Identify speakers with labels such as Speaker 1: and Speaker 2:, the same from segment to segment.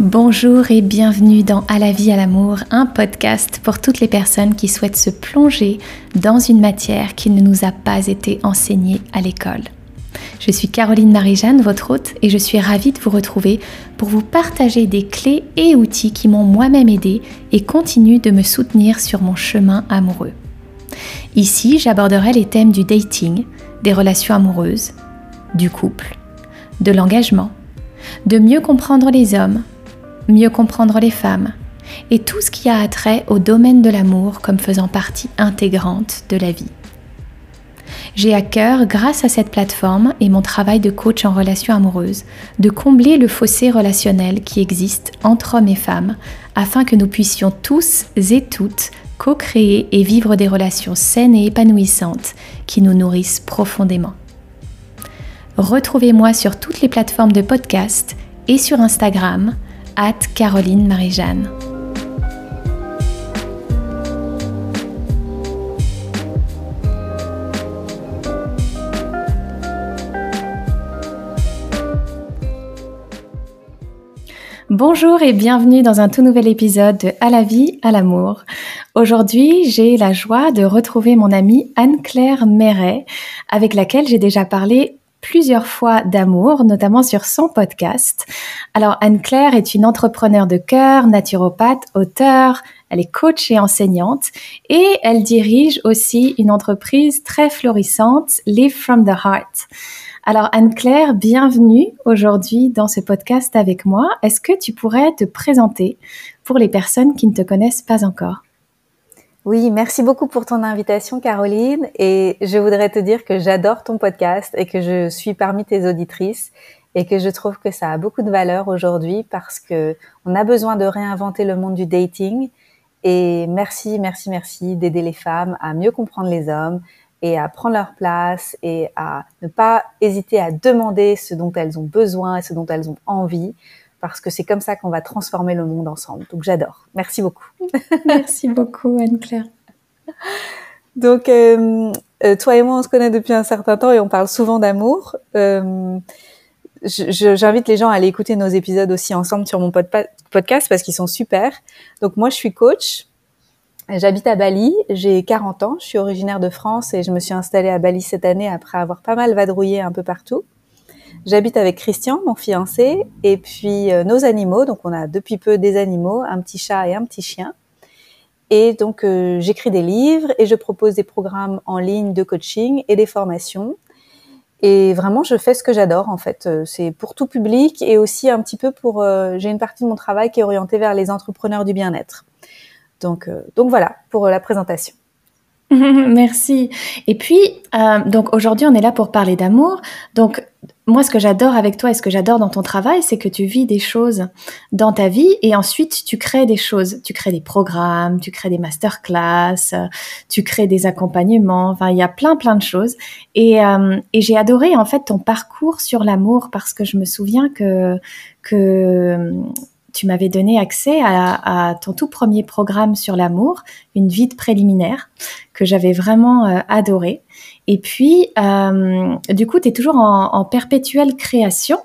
Speaker 1: Bonjour et bienvenue dans À la vie, à l'amour, un podcast pour toutes les personnes qui souhaitent se plonger dans une matière qui ne nous a pas été enseignée à l'école. Je suis Caroline Marie-Jeanne, votre hôte, et je suis ravie de vous retrouver pour vous partager des clés et outils qui m'ont moi-même aidé et continuent de me soutenir sur mon chemin amoureux. Ici, j'aborderai les thèmes du dating, des relations amoureuses, du couple, de l'engagement, de mieux comprendre les hommes, mieux comprendre les femmes et tout ce qui a attrait au domaine de l'amour comme faisant partie intégrante de la vie. J'ai à cœur, grâce à cette plateforme et mon travail de coach en relations amoureuses, de combler le fossé relationnel qui existe entre hommes et femmes afin que nous puissions tous et toutes co-créer et vivre des relations saines et épanouissantes qui nous nourrissent profondément. Retrouvez-moi sur toutes les plateformes de podcast et sur Instagram Caroline Marie-Jeanne. Bonjour et bienvenue dans un tout nouvel épisode de À la vie, à l'amour. Aujourd'hui, j'ai la joie de retrouver mon amie Anne-Claire Méret, avec laquelle j'ai déjà parlé plusieurs fois d'amour, notamment sur son podcast. Alors Anne-Claire est une entrepreneure de cœur, naturopathe, auteure, elle est coach et enseignante et elle dirige aussi une entreprise très florissante, Live from the Heart. Alors Anne-Claire, bienvenue aujourd'hui dans ce podcast avec moi. Est-ce que tu pourrais te présenter pour les personnes qui ne te connaissent pas encore?
Speaker 2: Oui, merci beaucoup pour ton invitation, Caroline. Et je voudrais te dire que j'adore ton podcast et que je suis parmi tes auditrices et que je trouve que ça a beaucoup de valeur aujourd'hui parce que on a besoin de réinventer le monde du dating. Et merci, merci, merci d'aider les femmes à mieux comprendre les hommes et à prendre leur place et à ne pas hésiter à demander ce dont elles ont besoin et ce dont elles ont envie parce que c'est comme ça qu'on va transformer le monde ensemble. Donc j'adore. Merci beaucoup.
Speaker 1: Merci beaucoup Anne-Claire.
Speaker 2: Donc euh, euh, toi et moi on se connaît depuis un certain temps et on parle souvent d'amour. Euh, J'invite les gens à aller écouter nos épisodes aussi ensemble sur mon podcast parce qu'ils sont super. Donc moi je suis coach. J'habite à Bali, j'ai 40 ans, je suis originaire de France et je me suis installée à Bali cette année après avoir pas mal vadrouillé un peu partout. J'habite avec Christian, mon fiancé, et puis euh, nos animaux. Donc on a depuis peu des animaux, un petit chat et un petit chien. Et donc euh, j'écris des livres et je propose des programmes en ligne de coaching et des formations. Et vraiment, je fais ce que j'adore en fait. Euh, c'est pour tout public et aussi un petit peu pour. J'ai une partie de mon travail qui est orientée vers les entrepreneurs du bien-être. Donc, donc voilà pour la présentation.
Speaker 1: Merci. Et puis, donc aujourd'hui, on est là pour parler d'amour. Donc, moi, ce que j'adore avec toi et ce que j'adore dans ton travail, c'est que tu vis des choses dans ta vie et ensuite tu crées des choses. Tu crées des programmes, tu crées des masterclass, tu crées des accompagnements. Enfin, il y a plein, plein de choses. Et, euh, et j'ai adoré en fait ton parcours sur l'amour parce que je me souviens que que tu m'avais donné accès à, ton tout premier programme sur l'amour, une vie de préliminaire, que j'avais vraiment euh, adoré. Et puis, euh, du coup, tu es toujours en, perpétuelle création.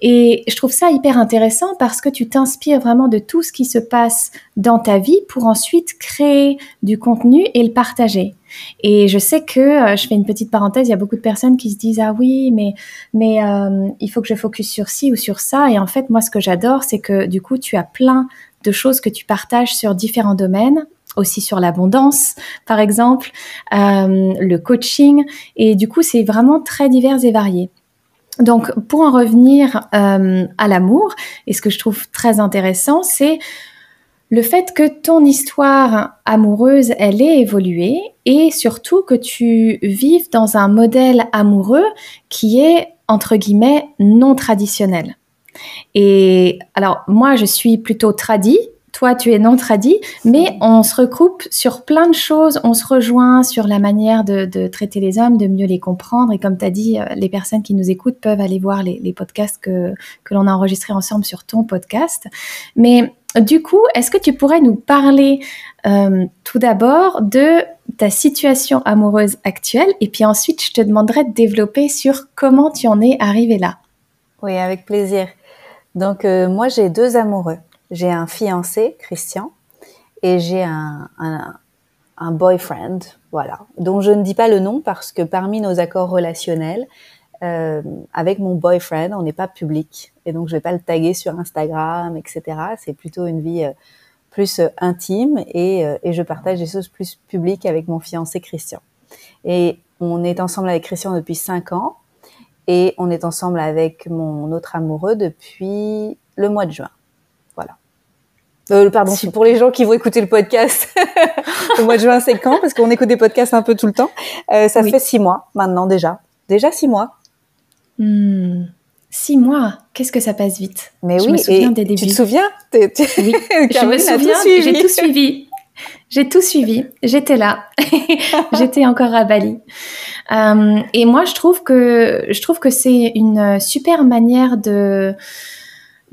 Speaker 1: Et je trouve ça hyper intéressant parce que tu t'inspires vraiment de tout ce qui se passe dans ta vie pour ensuite créer du contenu et le partager. Et je sais que, euh, je fais une petite parenthèse, il y a beaucoup de personnes qui se disent ah oui, mais mais euh, il faut que je focus sur ci ou sur ça. Et en fait, moi, ce que j'adore, c'est que du coup, tu as plein de choses que tu partages sur différents domaines aussi sur l'abondance, par exemple, euh, le coaching. Et du coup, c'est vraiment très divers et varié. Donc, pour en revenir euh, à l'amour, et ce que je trouve très intéressant, c'est le fait que ton histoire amoureuse, elle ait évolué et surtout que tu vives dans un modèle amoureux qui est, entre guillemets, non traditionnel. Et alors, moi, je suis plutôt tradie, toi tu es non tradit, mais on se regroupe sur plein de choses, on se rejoint sur la manière de, traiter les hommes, de mieux les comprendre. Et comme tu as dit, euh, les personnes qui nous écoutent peuvent aller voir les, podcasts que, que l'on a enregistrés ensemble sur ton podcast. Mais du coup, est-ce que tu pourrais nous parler euh, tout d'abord de ta situation amoureuse actuelle? Et puis ensuite je te demanderai de développer sur comment tu en es arrivé là.
Speaker 2: Oui, avec plaisir. Donc moi j'ai deux amoureux. J'ai un fiancé, Christian, et j'ai un, un, un boyfriend, voilà, dont je ne dis pas le nom parce que parmi nos accords relationnels, euh, avec mon boyfriend, on n'est pas public, et donc je vais pas le taguer sur Instagram, etc. C'est plutôt une vie euh, plus euh, intime, et, et, je partage des choses plus publiques avec mon fiancé Christian. Et on est ensemble avec Christian depuis cinq ans, et on est ensemble avec mon autre amoureux depuis le mois de juin. Euh, pardon, pour les gens qui vont écouter le podcast, au mois de juin, c'est quand? Parce qu'on écoute des podcasts un peu tout le temps. Euh, ça fait six mois maintenant déjà. Déjà six mois.
Speaker 1: Hmm. Six mois, qu'est-ce que ça passe vite?
Speaker 2: Mais je oui, me souviens des débuts. Tu te souviens?
Speaker 1: Oui, je me souviens. J'ai tout suivi. J'ai tout suivi. J'étais là. J'étais encore à Bali. Euh, et moi, je trouve que je trouve que c'est une super manière de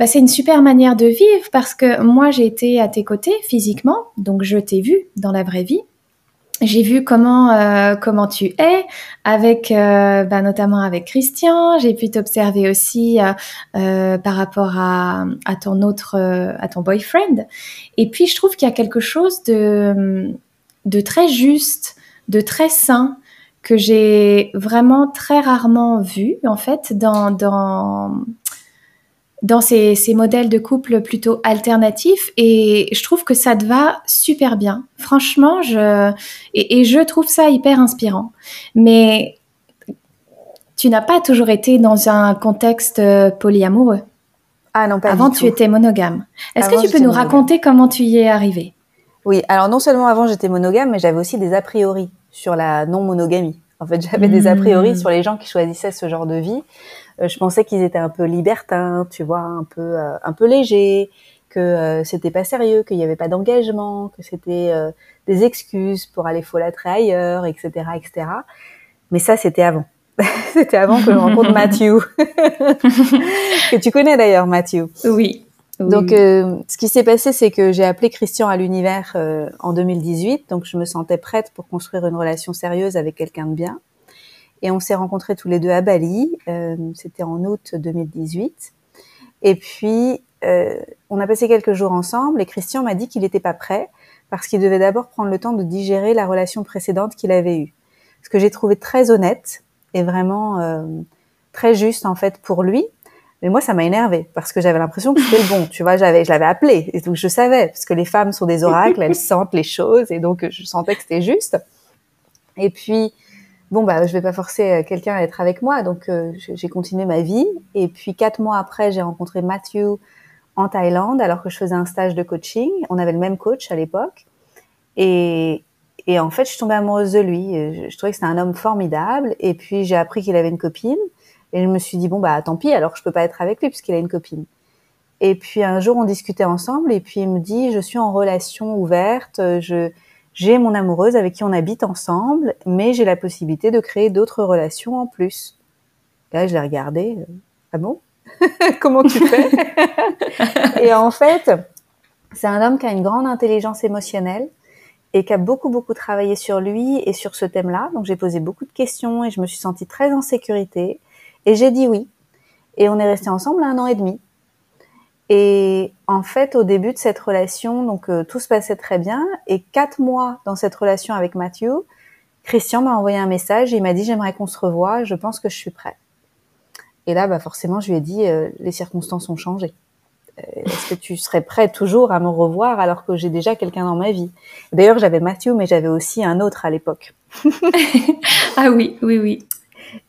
Speaker 1: bah, c'est une super manière de vivre parce que moi j'ai été à tes côtés physiquement, donc je t'ai vu dans la vraie vie. J'ai vu comment euh, comment tu es avec euh, bah, notamment avec Christian. J'ai pu t'observer aussi euh, par rapport à, à ton autre à ton boyfriend. Et puis je trouve qu'il y a quelque chose de de très juste, de très sain que j'ai vraiment très rarement vu en fait dans dans dans ces, ces, modèles de couple plutôt alternatifs et je trouve que ça te va super bien. Franchement, je, et, et je trouve ça hyper inspirant. Mais tu n'as pas toujours été dans un contexte euh, polyamoureux.
Speaker 2: Ah non, pas
Speaker 1: Avant,
Speaker 2: du
Speaker 1: tu étais monogame. Est-ce que tu peux nous raconter comment tu y es arrivé
Speaker 2: Oui, alors non seulement avant j'étais monogame, mais j'avais aussi des a priori sur la non-monogamie. En fait, j'avais des a priori hmm. sur les gens qui choisissaient ce genre de vie. Euh, je pensais qu'ils étaient un peu libertins, tu vois, un peu euh, un peu légers, que euh, c'était pas sérieux, qu'il n'y avait pas d'engagement, que c'était des excuses pour aller folâtrer ailleurs, etc., etc. Mais ça, c'était avant. c'était avant que je rencontre Matthew, que tu connais d'ailleurs, Matthew.
Speaker 1: Oui.
Speaker 2: Donc, ce qui s'est passé, c'est que j'ai appelé Christian à l'univers en 2018. Donc, je me sentais prête pour construire une relation sérieuse avec quelqu'un de bien. Et on s'est rencontrés tous les deux à Bali. Euh, C'était en août 2018. Et puis, euh, on a passé quelques jours ensemble et Christian m'a dit qu'il n'était pas prêt parce qu'il devait d'abord prendre le temps de digérer la relation précédente qu'il avait eue. Ce que j'ai trouvé très honnête et vraiment euh, très juste en fait pour lui. Mais moi, ça m'a énervé parce que j'avais l'impression que c'était le bon. Tu vois, j'avais, je l'avais appelé et donc je savais parce que les femmes sont des oracles, elles sentent les choses et donc je sentais que c'était juste. Et puis bon bah je vais pas forcer euh, quelqu'un à être avec moi, donc euh, j'ai continué ma vie. Et puis quatre mois après, j'ai rencontré Matthew en Thaïlande alors que je faisais un stage de coaching. On avait le même coach à l'époque. Et, et en fait, je suis tombée amoureuse de lui. Je, je trouvais que c'était un homme formidable. Et puis j'ai appris qu'il avait une copine. Et je me suis dit bon bah tant pis, alors je peux pas être avec lui puisqu'il a une copine. Et puis un jour on discutait ensemble et puis il me dit je suis en relation ouverte, je j'ai mon amoureuse avec qui on habite ensemble, mais j'ai la possibilité de créer d'autres relations en plus. là, je l'ai regardé. Euh, ah bon? Comment tu fais? Et en fait, c'est un homme qui a une grande intelligence émotionnelle et qui a beaucoup beaucoup travaillé sur lui et sur ce thème-là. Donc j'ai posé beaucoup de questions et je me suis sentie très en sécurité et j'ai dit oui. Et on est resté ensemble un an et demi. Et en fait, au début de cette relation, donc euh, tout se passait très bien. Et quatre mois dans cette relation avec Mathieu, Christian m'a envoyé un message et il m'a dit j'aimerais qu'on se revoie, je pense que je suis prêt. Et là, bah forcément, je lui ai dit euh, les circonstances ont changé. Euh, est-ce que tu serais prêt toujours à me revoir alors que j'ai déjà quelqu'un dans ma vie? D'ailleurs, j'avais Mathieu, mais j'avais aussi un autre à l'époque.
Speaker 1: ah oui, oui, oui.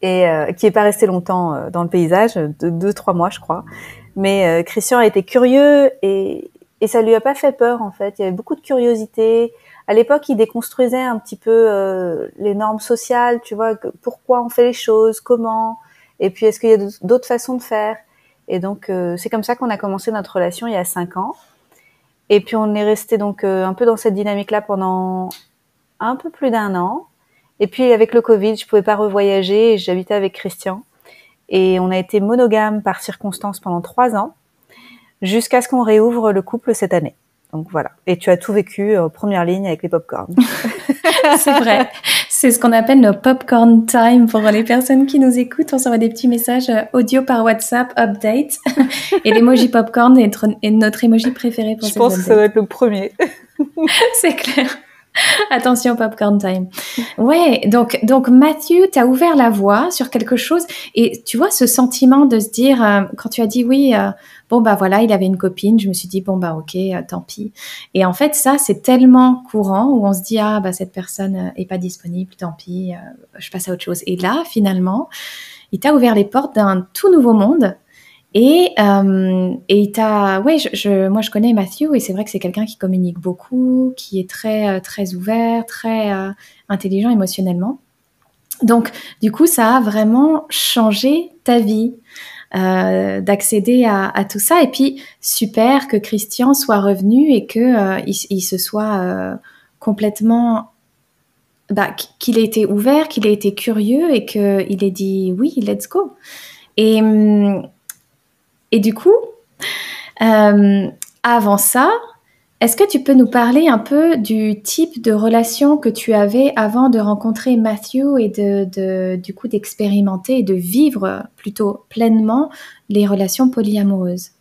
Speaker 2: Et qui est pas resté longtemps dans le paysage, de deux, trois mois, je crois. Mais euh, Christian a été curieux et, et ça lui a pas fait peur en fait. Il y avait beaucoup de curiosité. À l'époque, il déconstruisait un petit peu euh, les normes sociales, tu vois, pourquoi on fait les choses, comment, et puis est-ce qu'il y a d'autres façons de faire. Et donc euh, c'est comme ça qu'on a commencé notre relation il y a cinq ans. Et puis on est resté donc un peu dans cette dynamique-là pendant un peu plus d'un an. Et puis avec le Covid, je pouvais pas revoyager. J'habitais avec Christian. Et on a été monogame par circonstance pendant trois ans, jusqu'à ce qu'on réouvre le couple cette année. Donc voilà. Et tu as tout vécu en première ligne avec les popcorns.
Speaker 1: c'est vrai, C'est ce qu'on appelle nos popcorn time pour les personnes qui nous écoutent. On s'envoie des petits messages euh, audio par WhatsApp, update. Et l'emoji popcorn est, est, notre emoji préféré pour
Speaker 2: Je pense que ça doit être le premier.
Speaker 1: C'est clair. Attention, popcorn time. Ouais, donc, donc Matthew, tu as ouvert la voie sur quelque chose. Et tu vois, ce sentiment de se dire, euh, quand tu as dit oui, euh, bon, bah voilà, il avait une copine, je me suis dit, bon, bah ok, euh, tant pis. Et en fait, ça, c'est tellement courant où on se dit, ah, bah cette personne est pas disponible, tant pis, je passe à autre chose. Et là, finalement, il t'a ouvert les portes d'un tout nouveau monde et, euh, et t'a, ouais, je, moi je connais Matthew et c'est vrai que c'est quelqu'un qui communique beaucoup, qui est très euh, très ouvert, très euh, intelligent émotionnellement. Donc du coup, ça a vraiment changé ta vie euh, d'accéder à, tout ça. Et puis super que Christian soit revenu et que il, se soit complètement bah, qu'il ait été ouvert, qu'il ait été curieux et qu'il ait dit oui, let's go. Hum, et du coup, euh, avant ça, est-ce que tu peux nous parler un peu du type de relation que tu avais avant de rencontrer Matthew et de, du coup d'expérimenter et de vivre plutôt pleinement les relations polyamoureuses?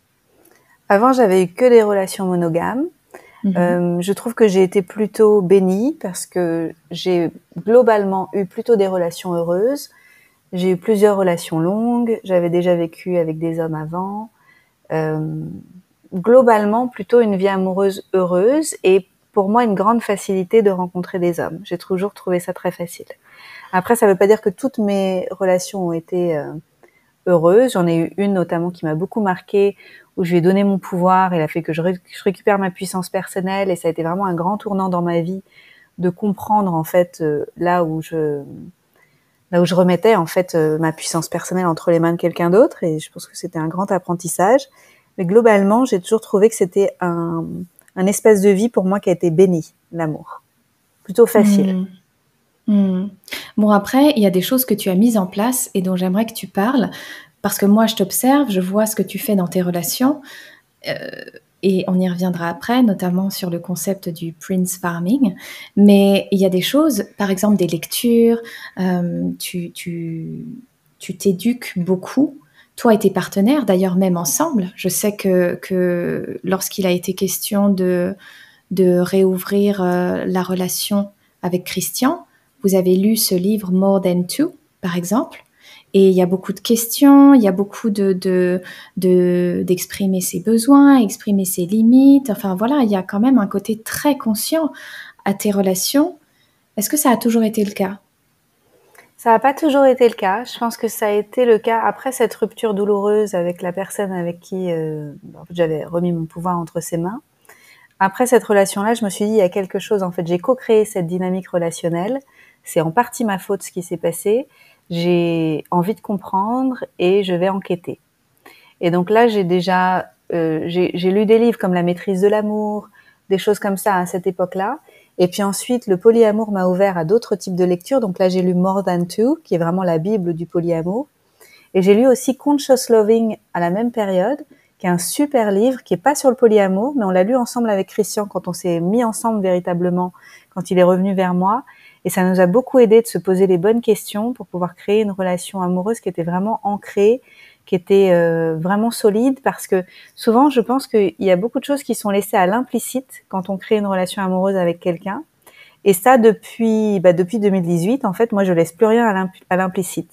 Speaker 2: Avant, j'avais eu que des relations monogames. Mhm. Euh, je trouve que j'ai été plutôt bénie parce que j'ai globalement eu plutôt des relations heureuses. J'ai eu plusieurs relations longues. J'avais déjà vécu avec des hommes avant. Euh, globalement, plutôt une vie amoureuse heureuse et pour moi une grande facilité de rencontrer des hommes. J'ai toujours trouvé ça très facile. Après, ça ne veut pas dire que toutes mes relations ont été euh, heureuses. J'en ai eu une notamment qui m'a beaucoup marquée, où je lui ai donné mon pouvoir. Elle a fait que je, récupère ma puissance personnelle et ça a été vraiment un grand tournant dans ma vie de comprendre en fait euh, là où je là où je remettais en fait euh, ma puissance personnelle entre les mains de quelqu'un d'autre et je pense que c'était un grand apprentissage. Mais globalement, j'ai toujours trouvé que c'était un, un espace de vie pour moi qui a été béni, l'amour. Plutôt facile.
Speaker 1: Mmh. Mmh. Bon, après, il y a des choses que tu as mises en place et dont j'aimerais que tu parles, parce que moi, je t'observe, je vois ce que tu fais dans tes relations. Euh, et on y reviendra après, notamment sur le concept du Prince Farming. Mais il y a des choses, par exemple des lectures, euh, tu, t'éduques beaucoup. Toi et tes partenaires, d'ailleurs même ensemble. Je sais que, lorsqu'il a été question de, de réouvrir euh, la relation avec Christian, vous avez lu ce livre More Than Two, par exemple. Et il y a beaucoup de questions, il y a beaucoup de, d'exprimer ses besoins, exprimer ses limites. Enfin voilà, il y a quand même un côté très conscient à tes relations. Est-ce que ça a toujours été le cas?
Speaker 2: Ça n'a pas toujours été le cas. Je pense que ça a été le cas après cette rupture douloureuse avec la personne avec qui euh, j'avais remis mon pouvoir entre ses mains. Après cette relation-là, je me suis dit, il y a quelque chose. En fait, j'ai co-créé cette dynamique relationnelle. C'est en partie ma faute ce qui s'est passé j'ai envie de comprendre et je vais enquêter. Et donc là, j'ai déjà, euh, j'ai lu des livres comme La maîtrise de l'amour, des choses comme ça à cette époque-là. Et puis ensuite, le polyamour m'a ouvert à d'autres types de lectures. Donc là, j'ai lu More Than Two, qui est vraiment la Bible du polyamour. Et j'ai lu aussi Conscious Loving à la même période, qui est un super livre, qui est pas sur le polyamour, mais on l'a lu ensemble avec Christian quand on s'est mis ensemble véritablement, quand il est revenu vers moi. Et ça nous a beaucoup aidé de se poser les bonnes questions pour pouvoir créer une relation amoureuse qui était vraiment ancrée, qui était euh, vraiment solide, parce que souvent, je pense qu'il y a beaucoup de choses qui sont laissées à l'implicite quand on crée une relation amoureuse avec quelqu'un. Et ça, depuis, bah, depuis 2018, en fait, moi, je laisse plus rien à l'implicite.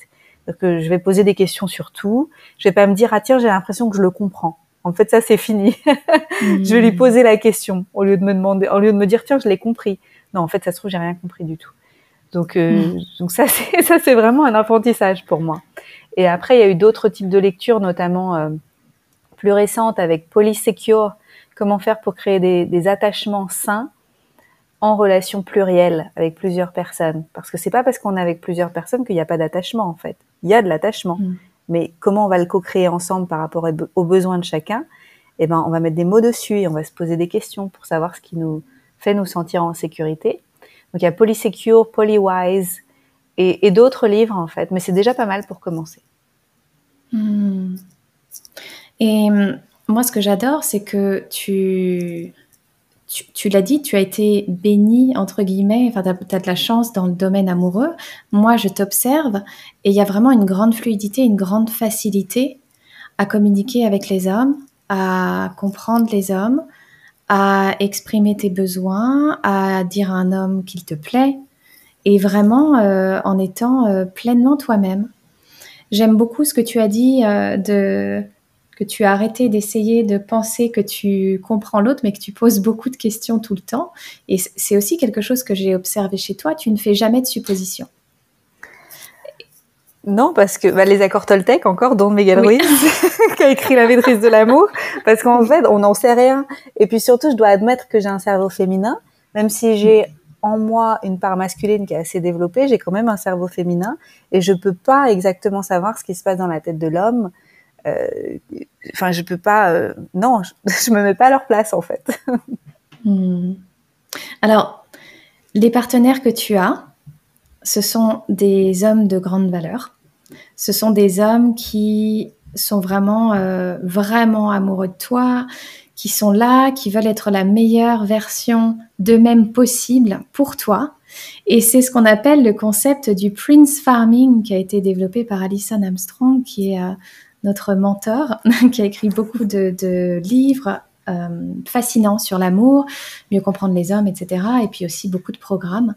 Speaker 2: Donc, je vais poser des questions sur tout. Je vais pas me dire, ah tiens, j'ai l'impression que je le comprends. En fait, ça, c'est fini. je vais lui mmh. poser la question au lieu de me demander, au lieu de me dire, tiens, je l'ai compris. Non, en fait, ça se trouve, j'ai rien compris du tout. Donc, euh, mm. donc ça, c'est ça, c'est vraiment un apprentissage pour moi. Et après, il y a eu d'autres types de lectures, notamment euh, plus récentes avec Polysecure, comment faire pour créer des, des, attachements sains en relation plurielle avec plusieurs personnes. Parce que c'est pas parce qu'on est avec plusieurs personnes qu'il n'y a pas d'attachement en fait. Il y a de l'attachement, mm. mais comment on va le co-créer ensemble par rapport aux besoins de chacun? Eh ben, on va mettre des mots dessus et on va se poser des questions pour savoir ce qui nous fait nous sentir en sécurité donc il y a Polysecure, Polywise et, et d'autres livres en fait, mais c'est déjà pas mal pour commencer.
Speaker 1: Hmm. Et hum, moi, ce que j'adore, c'est que tu, tu, l'as dit, tu as été béni, entre guillemets, enfin, tu as, de la chance dans le domaine amoureux. Moi, je t'observe et il y a vraiment une grande fluidité, une grande facilité à communiquer avec les hommes, à comprendre les hommes, à exprimer tes besoins, à dire à un homme qu'il te plaît, et vraiment euh, en étant euh, pleinement toi-même. J'aime beaucoup ce que tu as dit euh, de que tu as arrêté d'essayer de penser que tu comprends l'autre, mais que tu poses beaucoup de questions tout le temps. Et c'est aussi quelque chose que j'ai observé chez toi. Tu ne fais jamais de suppositions.
Speaker 2: Non, parce que bah, les accords Toltec, encore, dont Megan Ruiz, qui a écrit La maîtrise de l'amour, parce qu'en fait, on n'en sait rien. Et puis surtout, je dois admettre que j'ai un cerveau féminin, même si j'ai en moi une part masculine qui est assez développée, j'ai quand même un cerveau féminin, et je peux pas exactement savoir ce qui se passe dans la tête de l'homme. Euh, enfin, je peux pas. Euh, non, je, me mets pas à leur place en fait.
Speaker 1: Hmm. Alors, les partenaires que tu as, ce sont des hommes de grande valeur. Ce sont des hommes qui sont vraiment, euh, vraiment amoureux de toi, qui sont là, qui veulent être la meilleure version d'eux-mêmes possible pour toi. Et c'est ce qu'on appelle le concept du Prince Farming qui a été développé par Alison Armstrong, qui est notre mentor, qui a écrit beaucoup de, livres euh, fascinants sur l'amour, mieux comprendre les hommes, etc. Et puis aussi beaucoup de programmes.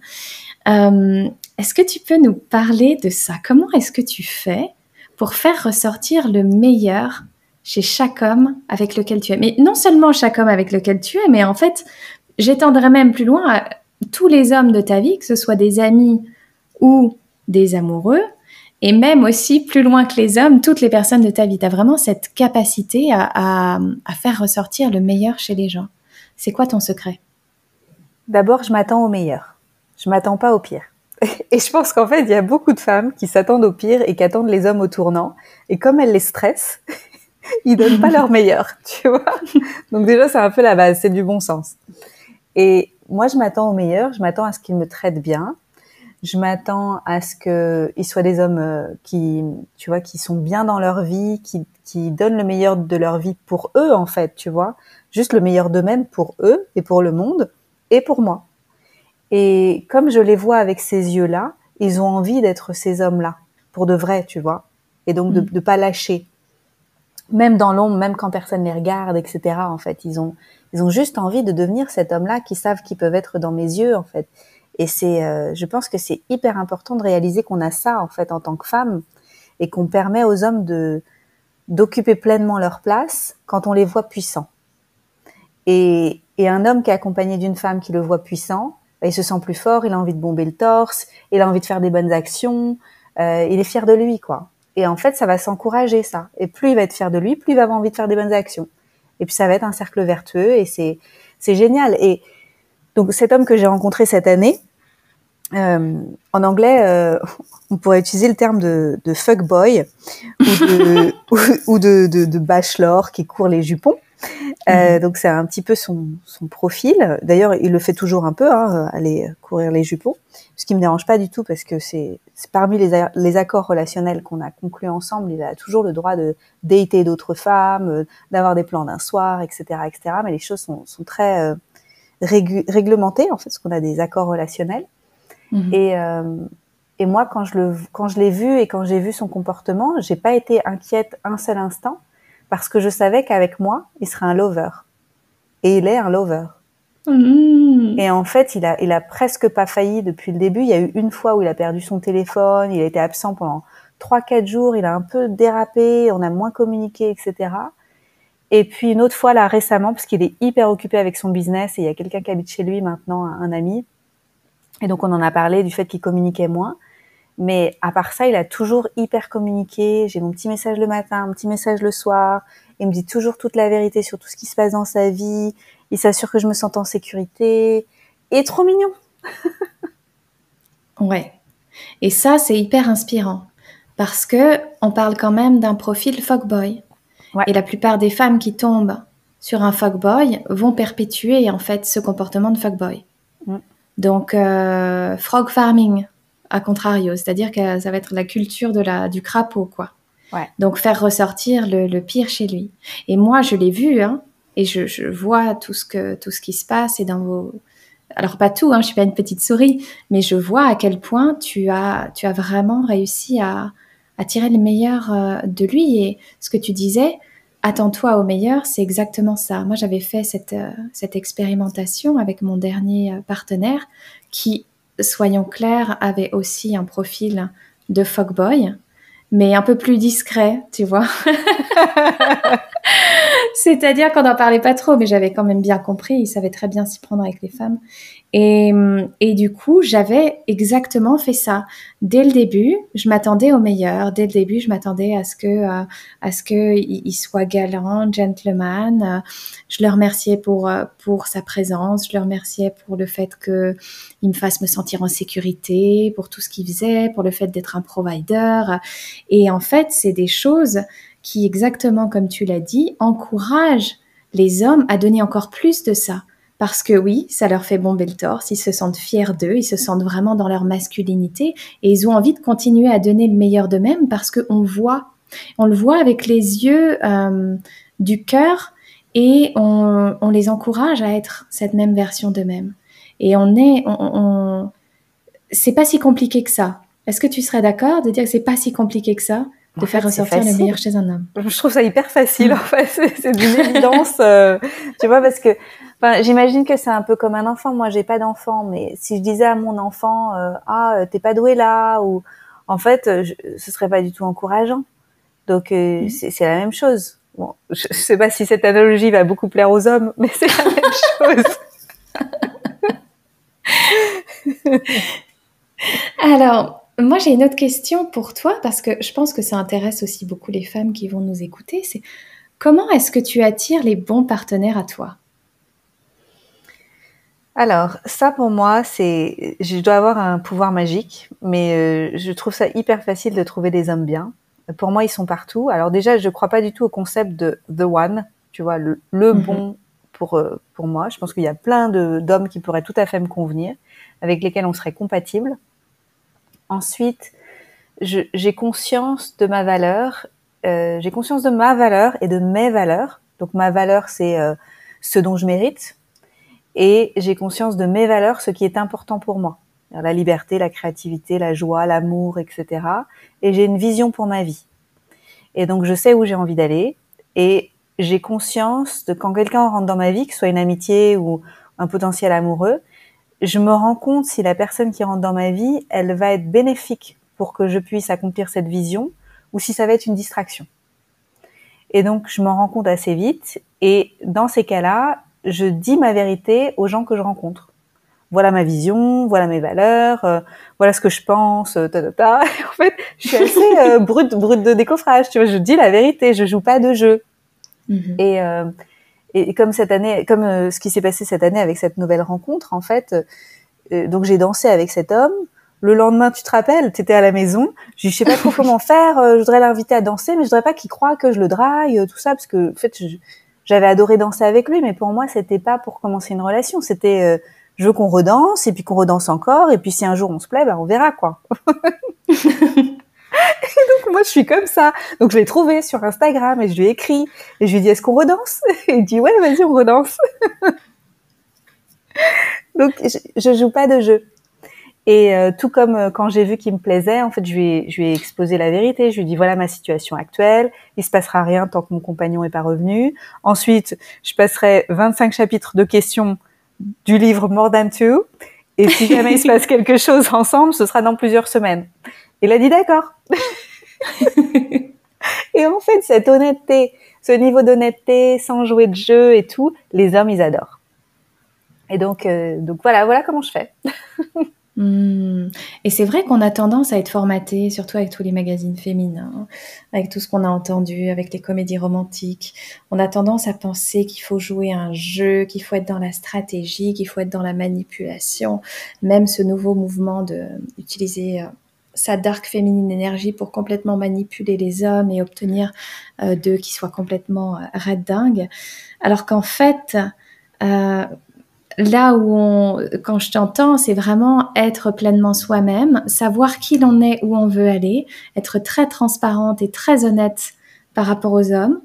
Speaker 1: Euh, est-ce que tu peux nous parler de ça? Comment est-ce que tu fais pour faire ressortir le meilleur chez chaque homme avec lequel tu es? Mais non seulement chaque homme avec lequel tu es, mais en fait, j'étendrai même plus loin à tous les hommes de ta vie, que ce soit des amis ou des amoureux, et même aussi plus loin que les hommes, toutes les personnes de ta vie. Tu as vraiment cette capacité à, faire ressortir le meilleur chez les gens. C'est quoi ton secret?
Speaker 2: D'abord, je m'attends au meilleur. Je m'attends pas au pire. Et je pense qu'en fait, il y a beaucoup de femmes qui s'attendent au pire et qui attendent les hommes au tournant. Et comme elles les stressent, ils donnent pas leur meilleur, tu vois. Donc déjà, c'est un peu la base, c'est du bon sens. Et moi, je m'attends au meilleur, je m'attends à ce qu'ils me traitent bien, je m'attends à ce qu'ils soient des hommes euh, qui, tu vois, qui sont bien dans leur vie, qui, qui donnent le meilleur de leur vie pour eux, en fait, tu vois. Juste le meilleur d'eux-mêmes pour eux et pour le monde et pour moi. Et comme je les vois avec ces yeux-là, ils ont envie d'être ces hommes-là, pour de vrai, tu vois. Et donc de ne mm. pas lâcher. Même dans l'ombre, même quand personne les regarde, etc. En fait, ils ont, ils ont juste envie de devenir cet homme-là qui savent qu'ils peuvent être dans mes yeux, en fait. Et c'est, euh, je pense que c'est hyper important de réaliser qu'on a ça en fait en tant que femme et qu'on permet aux hommes de d'occuper pleinement leur place quand on les voit puissants. Et, et un homme qui est accompagné d'une femme qui le voit puissant, il se sent plus fort, il a envie de bomber le torse, il a envie de faire des bonnes actions, euh, il est fier de lui quoi. Et en fait, ça va s'encourager ça. Et plus il va être fier de lui, plus il va avoir envie de faire des bonnes actions. Et puis ça va être un cercle vertueux et c'est c'est génial. Et donc cet homme que j'ai rencontré cette année, euh, en anglais, euh, on pourrait utiliser le terme de, de fuckboy ou, ou, de, de, bachelor qui court les jupons. Euh, mhm. Donc c'est un petit peu son, son profil. D'ailleurs, il le fait toujours un peu, hein, aller courir les jupons, ce qui me dérange pas du tout parce que c'est parmi les, les accords relationnels qu'on a conclus ensemble, il a toujours le droit de dater d'autres femmes, euh, d'avoir des plans d'un soir, etc., etc. Mais les choses sont, sont très euh, réglementé en fait, parce qu'on a des accords relationnels. Mhm. Et, euh, et moi, quand je le, quand je l'ai vu et quand j'ai vu son comportement, j'ai pas été inquiète un seul instant parce que je savais qu'avec moi, il serait un lover. Et il est un lover. Mhm. Et en fait, il a, il a presque pas failli depuis le début. Il y a eu une fois où il a perdu son téléphone, il a été absent pendant trois, quatre jours, il a un peu dérapé, on a moins communiqué, etc. Et puis une autre fois là récemment, parce qu'il est hyper occupé avec son business et il y a quelqu'un qui habite chez lui maintenant, un ami. Et donc on en a parlé du fait qu'il communiquait moins. Mais à part ça, il a toujours hyper communiqué. J'ai mon petit message le matin, un petit message le soir. Il me dit toujours toute la vérité sur tout ce qui se passe dans sa vie. Il s'assure que je me sente en sécurité. Et trop mignon.
Speaker 1: ouais. Et ça, c'est hyper inspirant. Parce que on parle quand même d'un profil fuckboy. Et la plupart des femmes qui tombent sur un fuckboy vont perpétuer en fait ce comportement de fuckboy. Mm. Donc euh, frog farming à contrario, c'est-à-dire que ça va être la culture de la du crapaud quoi. Donc faire ressortir le, pire chez lui. Et moi je l'ai vu, hein, et je, je, vois tout ce que tout ce qui se passe et dans vos alors pas tout, hein, je suis pas une petite souris, mais je vois à quel point tu as tu as vraiment réussi à, à tirer le meilleur euh, de lui et ce que tu disais, attends-toi au meilleur, c'est exactement ça. Moi j'avais fait cette euh, cette expérimentation avec mon dernier euh, partenaire qui, soyons clairs, avait aussi un profil de fuckboy mais un peu plus discret, tu vois. C'est-à-dire qu'on n'en parlait pas trop, mais j'avais quand même bien compris, il savait très bien s'y prendre avec les femmes. Et, et du coup, j'avais exactement fait ça. Dès le début, je m'attendais au meilleur. Dès le début, je m'attendais à ce que, euh, à ce que il, soit galant, gentleman. Je le remerciais pour euh, pour sa présence. Je le remerciais pour le fait que il me fasse me sentir en sécurité, pour tout ce qu'il faisait, pour le fait d'être un provider. Et en fait, c'est des choses qui, exactement comme tu l'as dit, encouragent les hommes à donner encore plus de ça. Parce que oui, ça leur fait bomber le torse, ils se sentent fiers d'eux, ils se sentent vraiment dans leur masculinité et ils ont envie de continuer à donner le meilleur d'eux-mêmes parce qu'on voit, on le voit avec les yeux euh, du cœur et on, on, les encourage à être cette même version d'eux-mêmes. Et on est, on, on c'est pas si compliqué que ça. Est-ce que tu serais d'accord de dire que c'est pas si compliqué que ça de faire ressortir le meilleur chez un homme?
Speaker 2: Je trouve ça hyper facile en fait, c'est d'une évidence, euh, tu vois, parce que enfin, j'imagine que c'est un peu comme un enfant. Moi, j'ai pas d'enfant, mais si je disais à mon enfant, euh, ah, euh, t'es pas doué là, ou en fait, je, ce serait pas du tout encourageant. Donc mm. c'est la même chose. Bon, je, je sais pas si cette analogie va beaucoup plaire aux hommes, mais c'est la même
Speaker 1: chose. Alors, moi, j'ai une autre question pour toi parce que je pense que ça intéresse aussi beaucoup les femmes qui vont nous écouter. C'est comment est-ce que tu attires les bons partenaires à toi?
Speaker 2: Alors, ça pour moi, c'est, je dois avoir un pouvoir magique, mais euh, je trouve ça hyper facile de trouver des hommes bien. Pour moi, ils sont partout. Alors déjà, je ne crois pas du tout au concept de the one, tu vois, le, le mhm. bon pour euh, pour moi. Je pense qu'il y a plein de d'hommes qui pourraient tout à fait me convenir, avec lesquels on serait compatible. Ensuite, j'ai conscience de ma valeur. Euh, j'ai conscience de ma valeur et de mes valeurs. Donc ma valeur, c'est euh, ce dont je mérite. Et j'ai conscience de mes valeurs, ce qui est important pour moi. La liberté, la créativité, la joie, l'amour, etc. Et j'ai une vision pour ma vie. Et donc je sais où j'ai envie d'aller. Et j'ai conscience de quand quelqu'un rentre dans ma vie, que ce soit une amitié ou un potentiel amoureux, je me rends compte si la personne qui rentre dans ma vie, elle va être bénéfique pour que je puisse accomplir cette vision ou si ça va être une distraction. Et donc, je m'en rends compte assez vite. Et dans ces cas-là, je dis ma vérité aux gens que je rencontre. Voilà ma vision, voilà mes valeurs, euh, voilà ce que je pense, euh, ta, ta, ta. En fait, je suis assez euh, brute, brute de décoffrage. Tu vois, je dis la vérité, je joue pas de jeu. Mm-hmm. Et euh, et comme cette année, comme ce qui s'est passé cette année avec cette nouvelle rencontre, en fait, donc j'ai dansé avec cet homme. Le lendemain, tu te rappelles, tu étais à la maison. Je je sais pas trop comment faire. Je voudrais l'inviter à danser, mais je voudrais pas qu'il croie que je le drague, tout ça, parce que en fait, j'avais adoré danser avec lui, mais pour moi, c'était pas pour commencer une relation. C'était je veux qu'on redanse et puis qu'on redanse encore et puis si un jour on se plaît, ben on verra quoi. Donc moi je suis comme ça. Donc je l'ai trouvé sur Instagram et je lui ai écrit et je lui ai dit est-ce qu'on redanse? Et il dit ouais vas-y on redanse. donc je, joue pas de jeu. Et euh, tout comme euh, quand j'ai vu qu'il me plaisait, en fait je lui, ai, je lui ai exposé la vérité. Je lui ai dit voilà ma situation actuelle. Il se passera rien tant que mon compagnon est pas revenu. Ensuite je passerai 25 chapitres de questions du livre More Than Two. Et si jamais il se passe quelque chose ensemble, ce sera dans plusieurs semaines. Il a dit d'accord. et en fait, cette honnêteté, ce niveau d'honnêteté, sans jouer de jeu et tout, les hommes, ils adorent. Et donc, euh, donc voilà, voilà comment je fais.
Speaker 1: Hmm. Et c'est vrai qu'on a tendance à être formaté, surtout avec tous les magazines féminins, avec tout ce qu'on a entendu, avec les comédies romantiques. On a tendance à penser qu'il faut jouer un jeu, qu'il faut être dans la stratégie, qu'il faut être dans la manipulation. Même ce nouveau mouvement de utiliser euh, sa dark féminine énergie pour complètement manipuler les hommes et obtenir euh, d'eux qu'ils soient complètement euh, dingues. Alors qu'en fait, euh, là où on, quand je t'entends, c'est vraiment être pleinement soi-même, savoir qui l'on est, où on veut aller, être très transparente et très honnête par rapport aux hommes,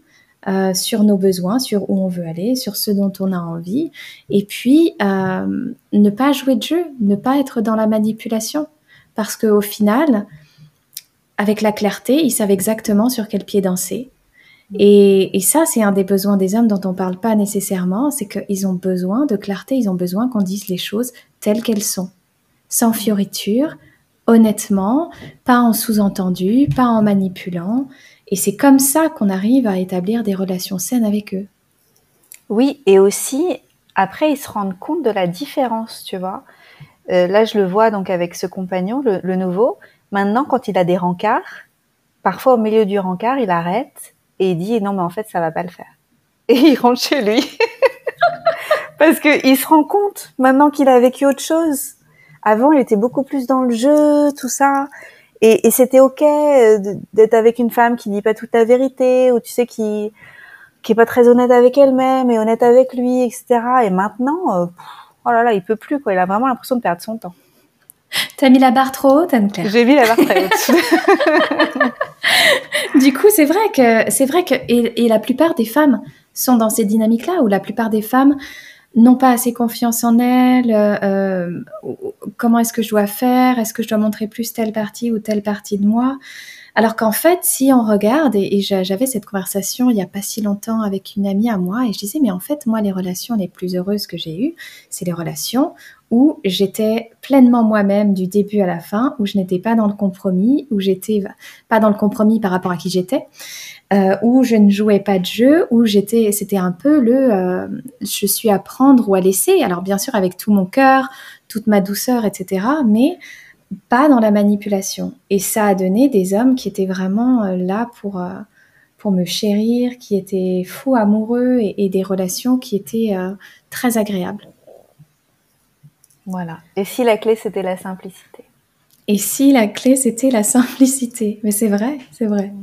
Speaker 1: euh, sur nos besoins, sur où on veut aller, sur ce dont on a envie, et puis euh, ne pas jouer de jeu, ne pas être dans la manipulation, parce qu'au final, avec la clarté, ils savent exactement sur quel pied danser. Et, ça, c'est un des besoins des hommes dont on ne parle pas nécessairement, c'est qu'ils ont besoin de clarté, ils ont besoin qu'on dise les choses telles qu'elles sont, sans fioriture, honnêtement, pas en sous-entendu, pas en manipulant. Et c'est comme ça qu'on arrive à établir des relations saines avec eux.
Speaker 2: Oui, et aussi, après, ils se rendent compte de la différence, tu vois. Euh, là, je le vois donc avec ce compagnon, le, nouveau. Maintenant, quand il a des rencarts, parfois au milieu du rencard, il arrête et il dit non, mais en fait, ça va pas le faire. Et il rentre chez lui. Parce qu'il se rend compte maintenant qu'il a vécu autre chose. Avant, il était beaucoup plus dans le jeu, tout ça. Et, et c'était ok euh, d'être avec une femme qui dit pas toute la vérité ou tu sais qui qui est pas très honnête avec elle-même et honnête avec lui, etc. Et maintenant, euh, oh là là, il peut plus quoi. Il a vraiment l'impression de perdre son temps.
Speaker 1: T'as mis la barre trop haute, Anne-Claire.
Speaker 2: J'ai mis la barre très haute.
Speaker 1: du coup, c'est vrai que c'est vrai que et, et, la plupart des femmes sont dans ces dynamiques-là où la plupart des femmes n'ont pas assez confiance en elles, euh, comment est-ce que je dois faire, est-ce que je dois montrer plus telle partie ou telle partie de moi? Alors qu'en fait, si on regarde, et, j'avais cette conversation il n'y a pas si longtemps avec une amie à moi, et je disais, mais en fait, moi, les relations les plus heureuses que j'ai eues, c'est les relations où j'étais pleinement moi-même du début à la fin, où je n'étais pas dans le compromis, où j'étais pas dans le compromis par rapport à qui j'étais, euh, où je ne jouais pas de jeu, où j'étais, c'était un peu le, euh, je suis à prendre ou à laisser. Alors bien sûr avec tout mon cœur, toute ma douceur, etc. Mais pas dans la manipulation. Et ça a donné des hommes qui étaient vraiment euh, là pour pour me chérir, qui étaient fous amoureux et, des relations qui étaient très agréables.
Speaker 2: Voilà. Et si la clé c'était la simplicité?
Speaker 1: Et si la clé c'était la simplicité? Mais c'est vrai, c'est vrai.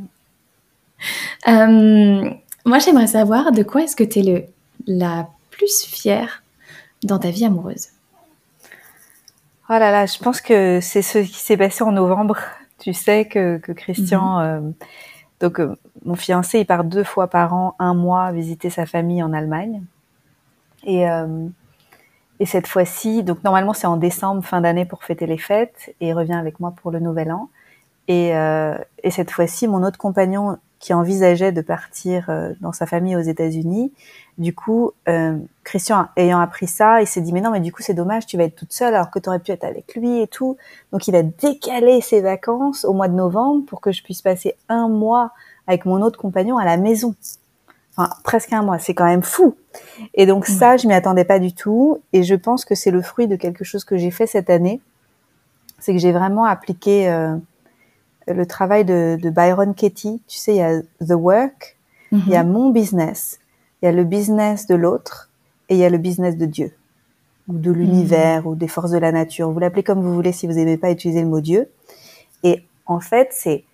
Speaker 1: Euh, moi, j'aimerais savoir de quoi est-ce que tu es le, la plus fière dans ta vie amoureuse?
Speaker 2: Oh là là, je pense que c'est ce qui s'est passé en novembre. Tu sais que, que Christian, mhm. euh, donc euh, mon fiancé, il part deux fois par an, un mois, visiter sa famille en Allemagne. Et, et cette fois-ci, donc normalement c'est en décembre, fin d'année pour fêter les fêtes, et il revient avec moi pour le nouvel an. Et, euh, et cette fois-ci, mon autre compagnon qui envisageait de partir euh, dans sa famille aux États-Unis. Du coup, euh, Christian ayant appris ça, il s'est dit mais non mais du coup c'est dommage, tu vas être toute seule alors que tu aurais pu être avec lui et tout. Donc il a décalé ses vacances au mois de novembre pour que je puisse passer un mois avec mon autre compagnon à la maison. Enfin presque un mois, c'est quand même fou. Et donc ça, je m'y attendais pas du tout et je pense que c'est le fruit de quelque chose que j'ai fait cette année. C'est que j'ai vraiment appliqué euh, le travail de, de, Byron Katie. Tu sais, il y a The Work, il y a mhm. mon business, il y a le business de l'autre et il y a le business de Dieu ou de l'univers mhm. ou des forces de la nature. Vous l'appelez comme vous voulez si vous n'aimez pas utiliser le mot Dieu. Et en fait, c'est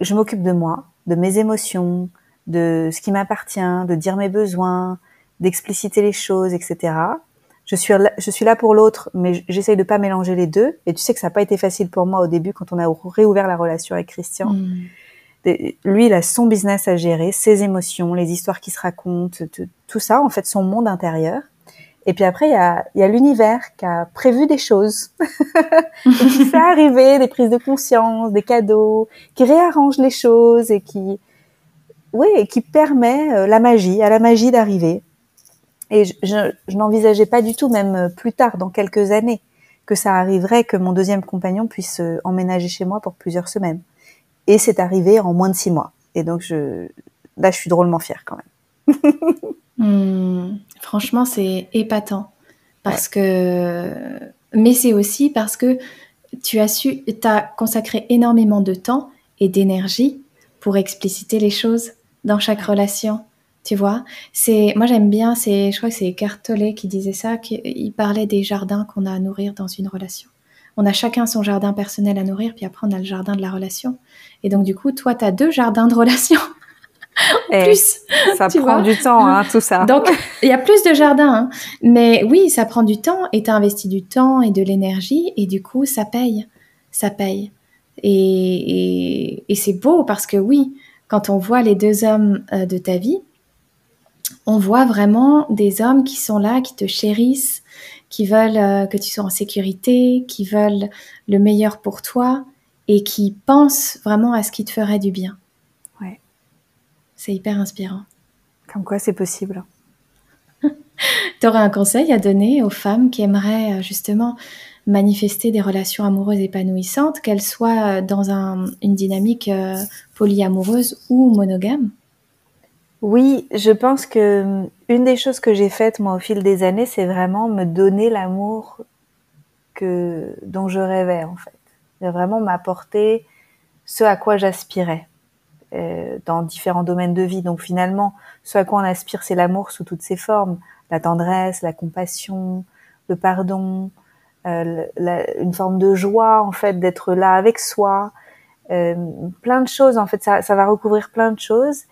Speaker 2: je m'occupe de moi, de mes émotions, de ce qui m'appartient, de dire mes besoins, d'expliciter les choses, etc je suis là, je suis là pour l'autre, mais j'essaye de pas mélanger les deux. Et tu sais que ça n'a pas été facile pour moi au début quand on a réouvert la relation avec Christian. Hmm. Lui, il a son business à gérer, ses émotions, les histoires qui se racontent, tout ça, en fait, son monde intérieur. Et puis après, il y a, y a l'univers qui a prévu des choses, et qui fait arriver des prises de conscience, des cadeaux, qui réarrange les choses et qui, oui, et qui permet euh, la magie, à la magie d'arriver. Et je, je, n'envisageais pas du tout, même euh, plus tard, dans quelques années, que ça arriverait que mon deuxième compagnon puisse euh, emménager chez moi pour plusieurs semaines. Et c'est arrivé en moins de six mois. Et donc, je, là, je suis drôlement fière quand même.
Speaker 1: Hmm. franchement, c'est épatant. Parce que, mais c'est aussi parce que tu as su, as consacré énormément de temps et d'énergie pour expliciter les choses dans chaque relation. Tu vois, c'est moi j'aime bien, c'est je crois que c'est Cartolet qui disait ça, qu'il parlait des jardins qu'on a à nourrir dans une relation. On a chacun son jardin personnel à nourrir, puis après on a le jardin de la relation. Et donc du coup, toi tu as deux jardins de relation.
Speaker 2: en plus, ça prend du temps, hein, tout ça.
Speaker 1: Donc, il y a plus de jardins, hein. mais oui, ça prend du temps et tu investi du temps et de l'énergie et du coup, ça paye, ça paye. Et, et, et c'est beau parce que oui, quand on voit les deux hommes euh, de ta vie, on voit vraiment des hommes qui sont là, qui te chérissent, qui veulent euh, que tu sois en sécurité, qui veulent le meilleur pour toi et qui pensent vraiment à ce qui te ferait du bien.
Speaker 2: Ouais.
Speaker 1: C'est hyper inspirant.
Speaker 2: Comme quoi c'est possible.
Speaker 1: tu aurais un conseil à donner aux femmes qui aimeraient euh, justement manifester des relations amoureuses épanouissantes, qu'elles soient dans une dynamique euh, polyamoureuse ou monogame
Speaker 2: Oui, je pense que hum, une des choses que j'ai faites moi au fil des années, c'est vraiment me donner l'amour que dont je rêvais en fait. C'est vraiment m'apporter ce à quoi j'aspirais euh, dans différents domaines de vie. Donc finalement, ce à quoi on aspire, c'est l'amour sous toutes ses formes la tendresse, la compassion, le pardon, euh, une forme de joie en fait d'être là avec soi, euh, plein de choses en fait. Ça, ça, va recouvrir plein de choses.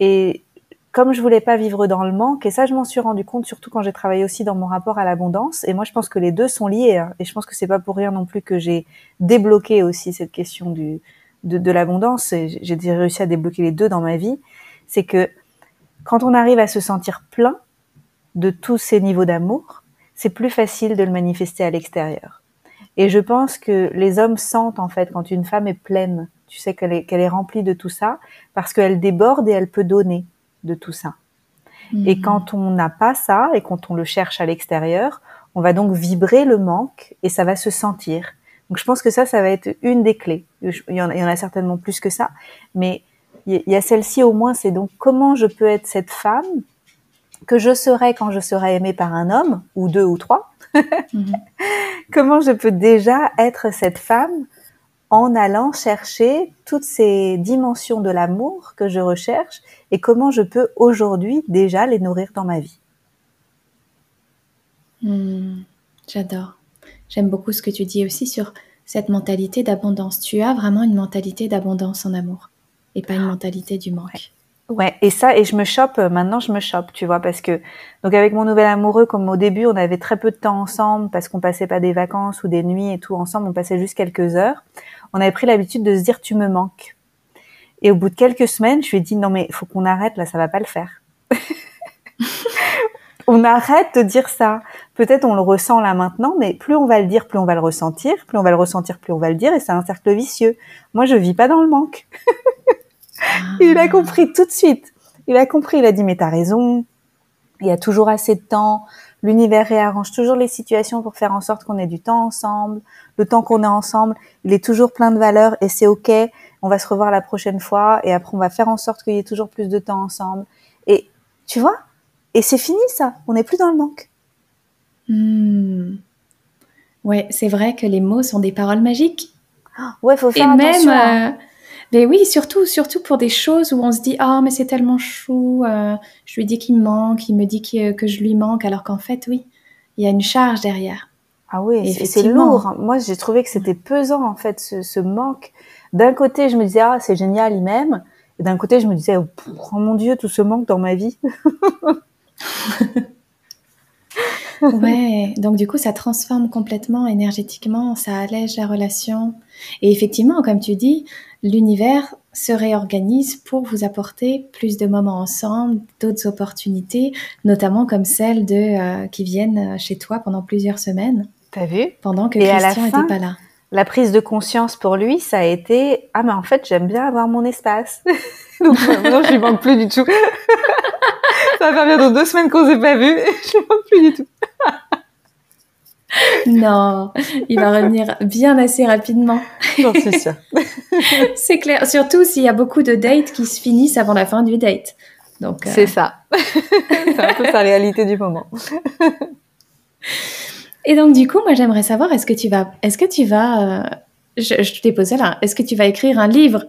Speaker 2: Et comme je voulais pas vivre dans le manque, et ça je m'en suis rendu compte surtout quand j'ai travaillé aussi dans mon rapport à l'abondance. Et moi je pense que les deux sont liés. Hein, et je pense que c'est pas pour rien non plus que j'ai débloqué aussi cette question du de, de l'abondance. J'ai réussi à débloquer les deux dans ma vie. C'est que quand on arrive à se sentir plein, de tous ces niveaux d'amour, c'est plus facile de le manifester à l'extérieur. Et je pense que les hommes sentent en fait quand une femme est pleine, tu sais qu'elle est, qu'elle est remplie de tout ça, parce qu'elle déborde et elle peut donner de tout ça. Et mhm. quand on n'a pas ça et quand on le cherche à l'extérieur, on va donc vibrer le manque et ça va se sentir. Donc je pense que ça, ça va être une des clés. Il y en a, il y en a certainement plus que ça, mais il y a celle-ci au moins, c'est donc comment je peux être cette femme que je serai quand je serai aimée par un homme, ou deux ou trois, mhm. comment je peux déjà être cette femme en allant chercher toutes ces dimensions de l'amour que je recherche et comment je peux aujourd'hui déjà les nourrir dans ma vie?
Speaker 1: Hmm, j'adore. J'aime beaucoup ce que tu dis aussi sur cette mentalité d'abondance. Tu as vraiment une mentalité d'abondance en amour et pas une mentalité du manque.
Speaker 2: Ouais, et ça, et je me chope, euh, maintenant je me chope, tu vois, parce que, donc avec mon nouvel amoureux, comme au début, on avait très peu de temps ensemble, parce qu'on passait pas des vacances ou des nuits et tout ensemble, on passait juste quelques heures, on avait pris l'habitude de se dire, tu me manques. Et au bout de quelques semaines, je lui ai dit, non mais, faut qu'on arrête, là, ça va pas le faire. on arrête de dire ça. Peut-être on le ressent là maintenant, mais plus on va le dire, plus on va le ressentir, plus on va le ressentir, plus on va le dire, et c'est un cercle vicieux. Moi, je vis pas dans le manque. il a compris tout de suite. Il a compris, il a dit mais t'as raison, il y a toujours assez de temps, l'univers réarrange toujours les situations pour faire en sorte qu'on ait du temps ensemble, le temps qu'on est ensemble, il est toujours plein de valeur et c'est ok, on va se revoir la prochaine fois et après on va faire en sorte qu'il y ait toujours plus de temps ensemble. Et tu vois, et c'est fini ça, on n'est plus dans le manque.
Speaker 1: Hmm. Ouais, c'est vrai que les mots sont des paroles magiques.
Speaker 2: Ouais, faut faire
Speaker 1: et
Speaker 2: attention. Même,
Speaker 1: euh, mais oui, surtout, surtout pour des choses où on se dit ah mais c'est tellement chou, euh, je lui dis qu'il me manque, il me dit que, je lui manque, alors qu'en fait oui, il y a une charge derrière.
Speaker 2: Ah oui, c'est lourd. Moi j'ai trouvé que c'était pesant en fait ce, manque. D'un côté je me disais ah c'est génial il m'aime, et d'un côté je me disais oh, oh mon dieu tout ce manque dans ma vie.
Speaker 1: ouais, donc du coup, ça transforme complètement énergétiquement, ça allège la relation. Et effectivement, comme tu dis, l'univers se réorganise pour vous apporter plus de moments ensemble, d'autres opportunités, notamment comme celles de euh, qui viennent chez toi pendant plusieurs semaines.
Speaker 2: T'as vu?
Speaker 1: Pendant que Christian n'était pas là.
Speaker 2: La prise de conscience pour lui, ça a été ah mais en fait j'aime bien avoir mon espace. Donc maintenant je lui manque plus du tout. ça va faire bientôt deux semaines qu'on s'est pas vu, je lui manque plus du tout.
Speaker 1: Non, il va revenir bien assez rapidement.
Speaker 2: Non, c'est sûr.
Speaker 1: c'est clair. Surtout s'il y a beaucoup de dates qui se finissent avant la fin du date. Donc.
Speaker 2: Euh, c'est ça. c'est un peu sa réalité du moment.
Speaker 1: Et donc du coup, moi j'aimerais savoir, est-ce que tu vas, est-ce que tu vas, euh, je, je t'ai posé là, est-ce que tu vas écrire un livre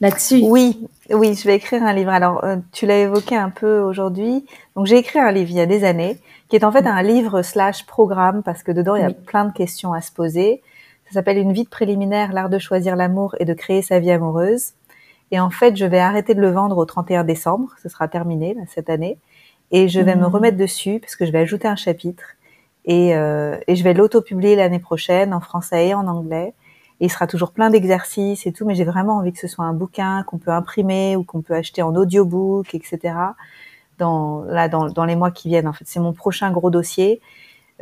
Speaker 1: là-dessus
Speaker 2: Oui, oui, je vais écrire un livre. Alors, euh, tu l'as évoqué un peu aujourd'hui. Donc, j'ai écrit un livre il y a des années, qui est en fait un livre slash programme, parce que dedans, il y a plein de questions à se poser. Ça s'appelle Une vie de préliminaire, l'art de choisir l'amour et de créer sa vie amoureuse. Et en fait, je vais arrêter de le vendre au 31 décembre. Ce sera terminé là, cette année. Et je vais me mmh. remettre dessus, parce que je vais ajouter un chapitre. Et, euh, et je vais l'auto-publier l'année prochaine en français et en anglais. Et il sera toujours plein d'exercices et tout, mais j'ai vraiment envie que ce soit un bouquin qu'on peut imprimer ou qu'on peut acheter en audiobook, etc. dans, là, dans, dans les mois qui viennent. En fait, c'est mon prochain gros dossier.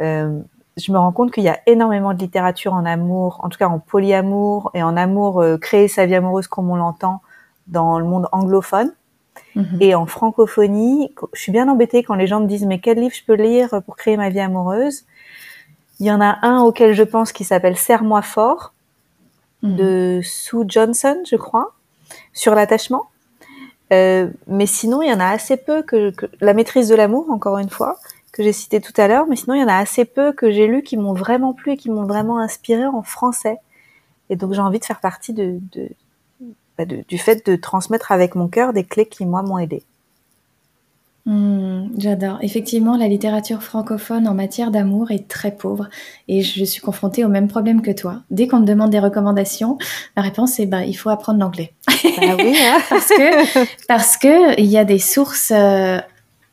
Speaker 2: Euh, je me rends compte qu'il y a énormément de littérature en amour, en tout cas en polyamour et en amour, euh, créer sa vie amoureuse comme on l'entend dans le monde anglophone. Mhm. Et en francophonie, je suis bien embêtée quand les gens me disent mais quel livre je peux lire pour créer ma vie amoureuse? Il y en a un auquel je pense qui s'appelle Serre-moi fort mhm. de Sue Johnson, je crois, sur l'attachement. Euh, mais sinon, il y en a assez peu que, que la maîtrise de l'amour, encore une fois, que j'ai cité tout à l'heure. Mais sinon, il y en a assez peu que j'ai lu qui m'ont vraiment plu et qui m'ont vraiment inspiré en français. Et donc, j'ai envie de faire partie de, de, bah, de, du fait de transmettre avec mon cœur des clés qui moi m'ont aidé.
Speaker 1: Hmm, j'adore. Effectivement, la littérature francophone en matière d'amour est très pauvre et je suis confrontée au même problème que toi. Dès qu'on me demande des recommandations, ma réponse est bah, il faut apprendre l'anglais.
Speaker 2: Ah oui, hein
Speaker 1: parce que parce que il y a des sources euh,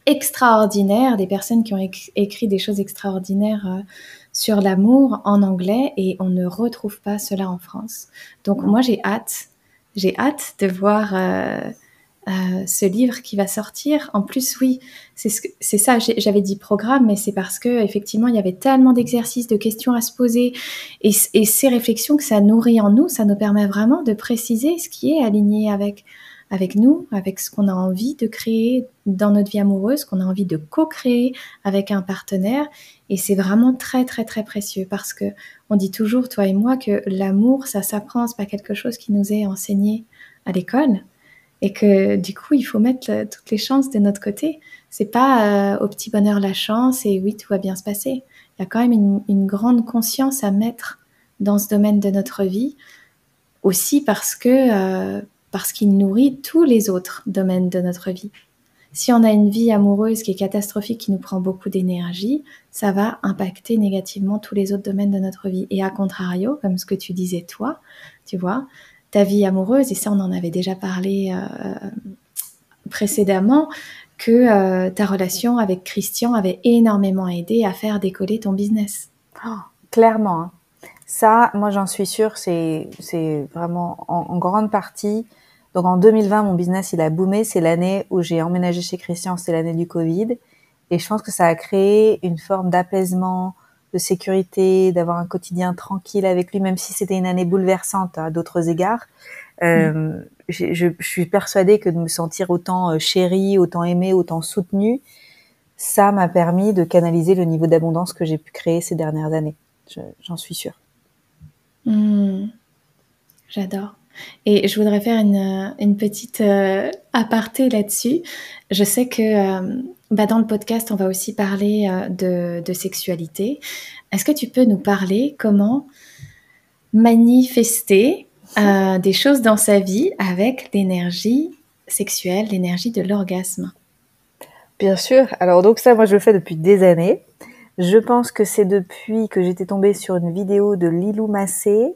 Speaker 1: extraordinaires, des personnes qui ont écrit des choses extraordinaires euh, sur l'amour en anglais et on ne retrouve pas cela en France. Donc moi j'ai hâte, j'ai hâte de voir. Euh, euh, ce livre qui va sortir. En plus, oui, c'est ce ça. J'avais dit programme, mais c'est parce que effectivement, il y avait tellement d'exercices, de questions à se poser, et, ces réflexions que ça nourrit en nous, ça nous permet vraiment de préciser ce qui est aligné avec avec nous, avec ce qu'on a envie de créer dans notre vie amoureuse, qu'on a envie de co-créer avec un partenaire. Et c'est vraiment très, très, très précieux parce que on dit toujours, toi et moi, que l'amour, ça s'apprend, c'est pas quelque chose qui nous est enseigné à l'école et que du coup, il faut mettre euh, toutes les chances de notre côté. C'est pas euh, au petit bonheur la chance et oui, tout va bien se passer. Il y a quand même une, grande conscience à mettre dans ce domaine de notre vie, aussi parce que euh, parce qu'il nourrit tous les autres domaines de notre vie. Si on a une vie amoureuse qui est catastrophique, qui nous prend beaucoup d'énergie, ça va impacter négativement tous les autres domaines de notre vie. Et à contrario, comme ce que tu disais toi, tu vois, ta vie amoureuse, et ça on en avait déjà parlé euh, précédemment, que euh, ta relation avec Christian avait énormément aidé à faire décoller ton business.
Speaker 2: Oh, clairement. Hein. Ça, moi j'en suis sûre, c'est vraiment en, grande partie. Donc en 2020, mon business il a boomé. C'est l'année où j'ai emménagé chez Christian, c'est l'année du Covid. Et je pense que ça a créé une forme d'apaisement, de sécurité, d'avoir un quotidien tranquille avec lui, même si c'était une année bouleversante à d'autres égards. Euh, mm. je, je, suis persuadée que de me sentir autant euh, chérie, autant aimée, autant soutenue, ça m'a permis de canaliser le niveau d'abondance que j'ai pu créer ces dernières années. J'en suis sûre.
Speaker 1: Mm. J'adore. Et je voudrais faire une, une petite euh, aparté là-dessus. Je sais que euh, bah dans le podcast, on va aussi parler euh, de, de, sexualité. Est-ce que tu peux nous parler comment manifester euh, des choses dans sa vie avec l'énergie sexuelle, l'énergie de l'orgasme?
Speaker 2: Bien sûr. Alors donc ça, moi je le fais depuis des années. Je pense que c'est depuis que j'étais tombée sur une vidéo de Lilou Massé,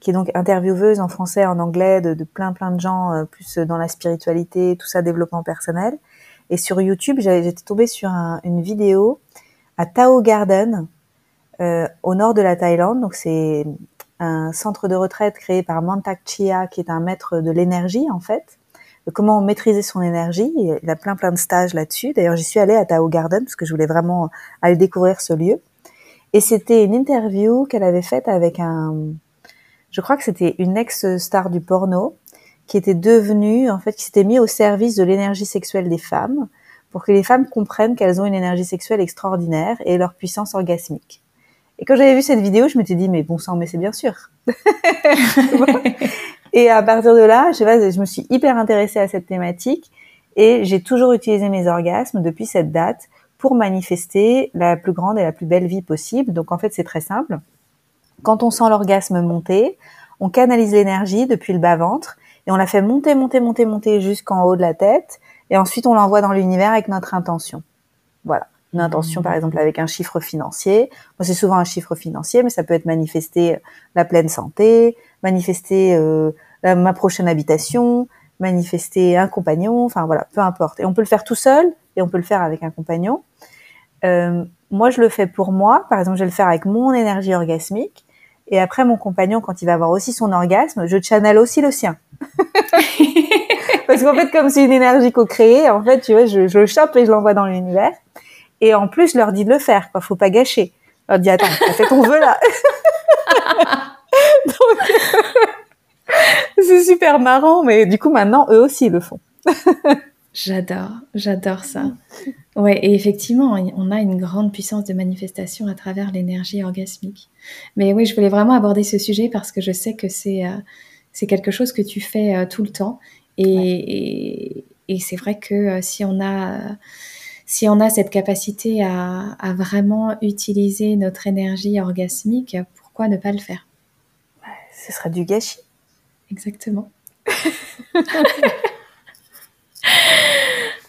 Speaker 2: qui est donc intervieweuse en français, en anglais, de, de plein plein de gens, euh, plus dans la spiritualité, tout ça, développement personnel. Et sur YouTube, j'étais tombée sur un, une vidéo à Tao Garden, euh, au nord de la Thaïlande. Donc c'est un centre de retraite créé par Mantak Chia, qui est un maître de l'énergie en fait. Comment maîtriser son énergie. Il a plein plein de stages là-dessus. D'ailleurs, j'y suis allée à Tao Garden parce que je voulais vraiment aller découvrir ce lieu. Et c'était une interview qu'elle avait faite avec un, je crois que c'était une ex-star du porno qui était devenue, en fait, qui s'était mis au service de l'énergie sexuelle des femmes pour que les femmes comprennent qu'elles ont une énergie sexuelle extraordinaire et leur puissance orgasmique. Et quand j'avais vu cette vidéo, je m'étais dit, mais bon sang, mais c'est bien sûr. et à partir de là, je, sais pas, je me suis hyper intéressée à cette thématique et j'ai toujours utilisé mes orgasmes depuis cette date pour manifester la plus grande et la plus belle vie possible. Donc en fait, c'est très simple. Quand on sent l'orgasme monter, on canalise l'énergie depuis le bas-ventre et on la fait monter, monter, monter, monter jusqu'en haut de la tête. Et ensuite, on l'envoie dans l'univers avec notre intention. Voilà. Une intention, par exemple, avec un chiffre financier. Moi, c'est souvent un chiffre financier, mais ça peut être manifester la pleine santé, manifester euh, ma prochaine habitation, manifester un compagnon, enfin voilà, peu importe. Et on peut le faire tout seul et on peut le faire avec un compagnon. Euh, moi, je le fais pour moi. Par exemple, je vais le faire avec mon énergie orgasmique. Et après, mon compagnon, quand il va avoir aussi son orgasme, je channel aussi le sien. Parce qu'en fait, comme c'est une énergie co-créée, en fait, tu vois, je, le chope et je l'envoie dans l'univers. Et en plus, je leur dis de le faire, quoi. Faut pas gâcher. Je leur dis, attends, fait ton vœu là. c'est super marrant, mais du coup, maintenant, eux aussi le font.
Speaker 1: j'adore, j'adore ça. Ouais, et effectivement, on a une grande puissance de manifestation à travers l'énergie orgasmique. Mais oui, je voulais vraiment aborder ce sujet parce que je sais que c'est euh, c'est quelque chose que tu fais euh, tout le temps. Et, et, c'est vrai que euh, si on a si on a cette capacité à, à, vraiment utiliser notre énergie orgasmique, pourquoi ne pas le faire?
Speaker 2: Ce sera du gâchis.
Speaker 1: Exactement.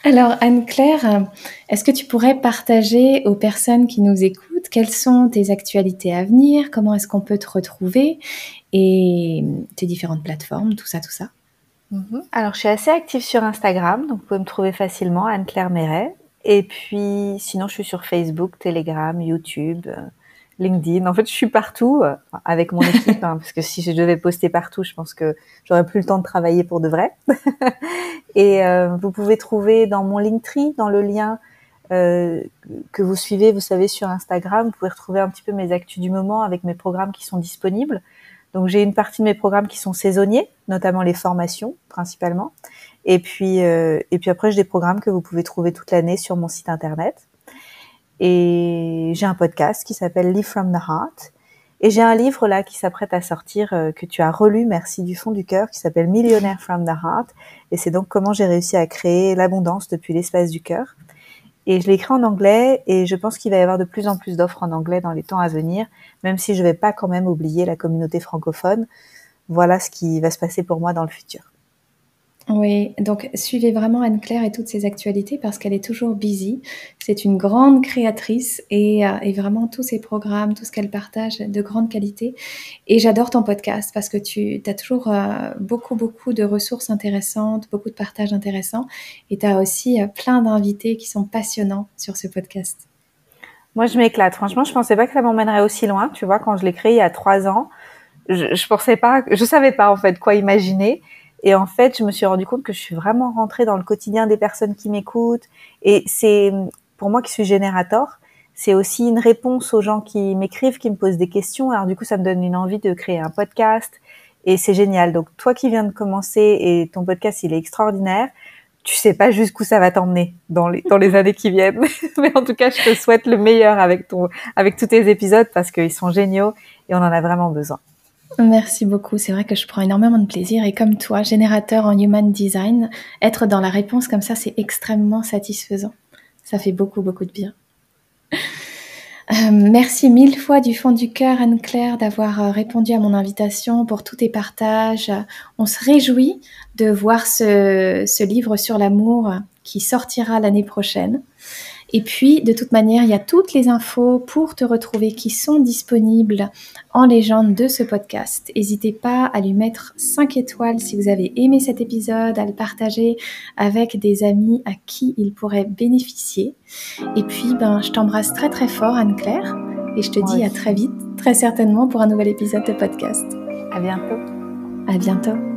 Speaker 1: Alors Anne-Claire, est-ce que tu pourrais partager aux personnes qui nous écoutent quelles sont tes actualités à venir, comment est-ce qu'on peut te retrouver et tes différentes plateformes, tout ça, tout ça
Speaker 2: mhm. Alors je suis assez active sur Instagram, donc vous pouvez me trouver facilement Anne-Claire Méret. Et puis sinon je suis sur Facebook, Telegram, YouTube, euh, LinkedIn. En fait, je suis partout euh, avec mon équipe, hein, parce que si je devais poster partout, je pense que j'aurais plus le temps de travailler pour de vrai. et euh, vous pouvez trouver dans mon Linktree, dans le lien que vous suivez, vous savez, sur Instagram, vous pouvez retrouver un petit peu mes actus du moment avec mes programmes qui sont disponibles. Donc j'ai une partie de mes programmes qui sont saisonniers, notamment les formations principalement. Et puis euh, et puis après j'ai des programmes que vous pouvez trouver toute l'année sur mon site internet. Et j'ai un podcast qui s'appelle Live from the Heart. Et j'ai un livre là qui s'apprête à sortir euh, que tu as relu, merci du fond du cœur, qui s'appelle Millionaire from the Heart. Et c'est donc comment j'ai réussi à créer l'abondance depuis l'espace du cœur. Et je l'ai écrit en anglais et je pense qu'il va y avoir de plus en plus d'offres en anglais dans les temps à venir, même si je vais pas quand même oublier la communauté francophone. Voilà ce qui va se passer pour moi dans le futur.
Speaker 1: Oui, donc suivez vraiment Anne-Claire et toutes ses actualités parce qu'elle est toujours busy. C'est une grande créatrice et, euh, vraiment tous ses programmes, tout ce qu'elle partage de grande qualité. Et j'adore ton podcast parce que tu as toujours euh, beaucoup, beaucoup de ressources intéressantes, beaucoup de partages intéressants et tu as aussi euh, plein d'invités qui sont passionnants sur ce podcast.
Speaker 2: Moi, je m'éclate. Franchement, je pensais pas que ça m'emmènerait aussi loin. Tu vois, quand je l'ai créé il y a trois ans, je, je pensais pas, je savais pas en fait quoi imaginer. Et en fait, je me suis rendu compte que je suis vraiment rentrée dans le quotidien des personnes qui m'écoutent. Et c'est, pour moi qui suis générateur, c'est aussi une réponse aux gens qui m'écrivent, qui me posent des questions. Alors du coup, ça me donne une envie de créer un podcast. Et c'est génial. Donc toi qui viens de commencer et ton podcast, il est extraordinaire. Tu sais pas jusqu'où ça va t'emmener dans les, dans les années qui viennent. Mais en tout cas, je te souhaite le meilleur avec ton, avec tous tes épisodes parce qu'ils sont géniaux et on en a vraiment besoin.
Speaker 1: Merci beaucoup. C'est vrai que je prends énormément de plaisir et comme toi, générateur en human design, être dans la réponse comme ça, c'est extrêmement satisfaisant. Ça fait beaucoup, beaucoup de bien. Euh, merci mille fois du fond du cœur, Anne-Claire, d'avoir euh, répondu à mon invitation pour tous tes partages. On se réjouit de voir ce, ce livre sur l'amour qui sortira l'année prochaine. Et puis, de toute manière, il y a toutes les infos pour te retrouver qui sont disponibles en légende de ce podcast. N'hésitez pas à lui mettre 5 étoiles si vous avez aimé cet épisode, à le partager avec des amis à qui il pourrait bénéficier. Et puis, ben, je t'embrasse très très fort, Anne-Claire, et je te dis à très vite, très certainement pour un nouvel épisode de podcast.
Speaker 2: À bientôt.
Speaker 1: À bientôt.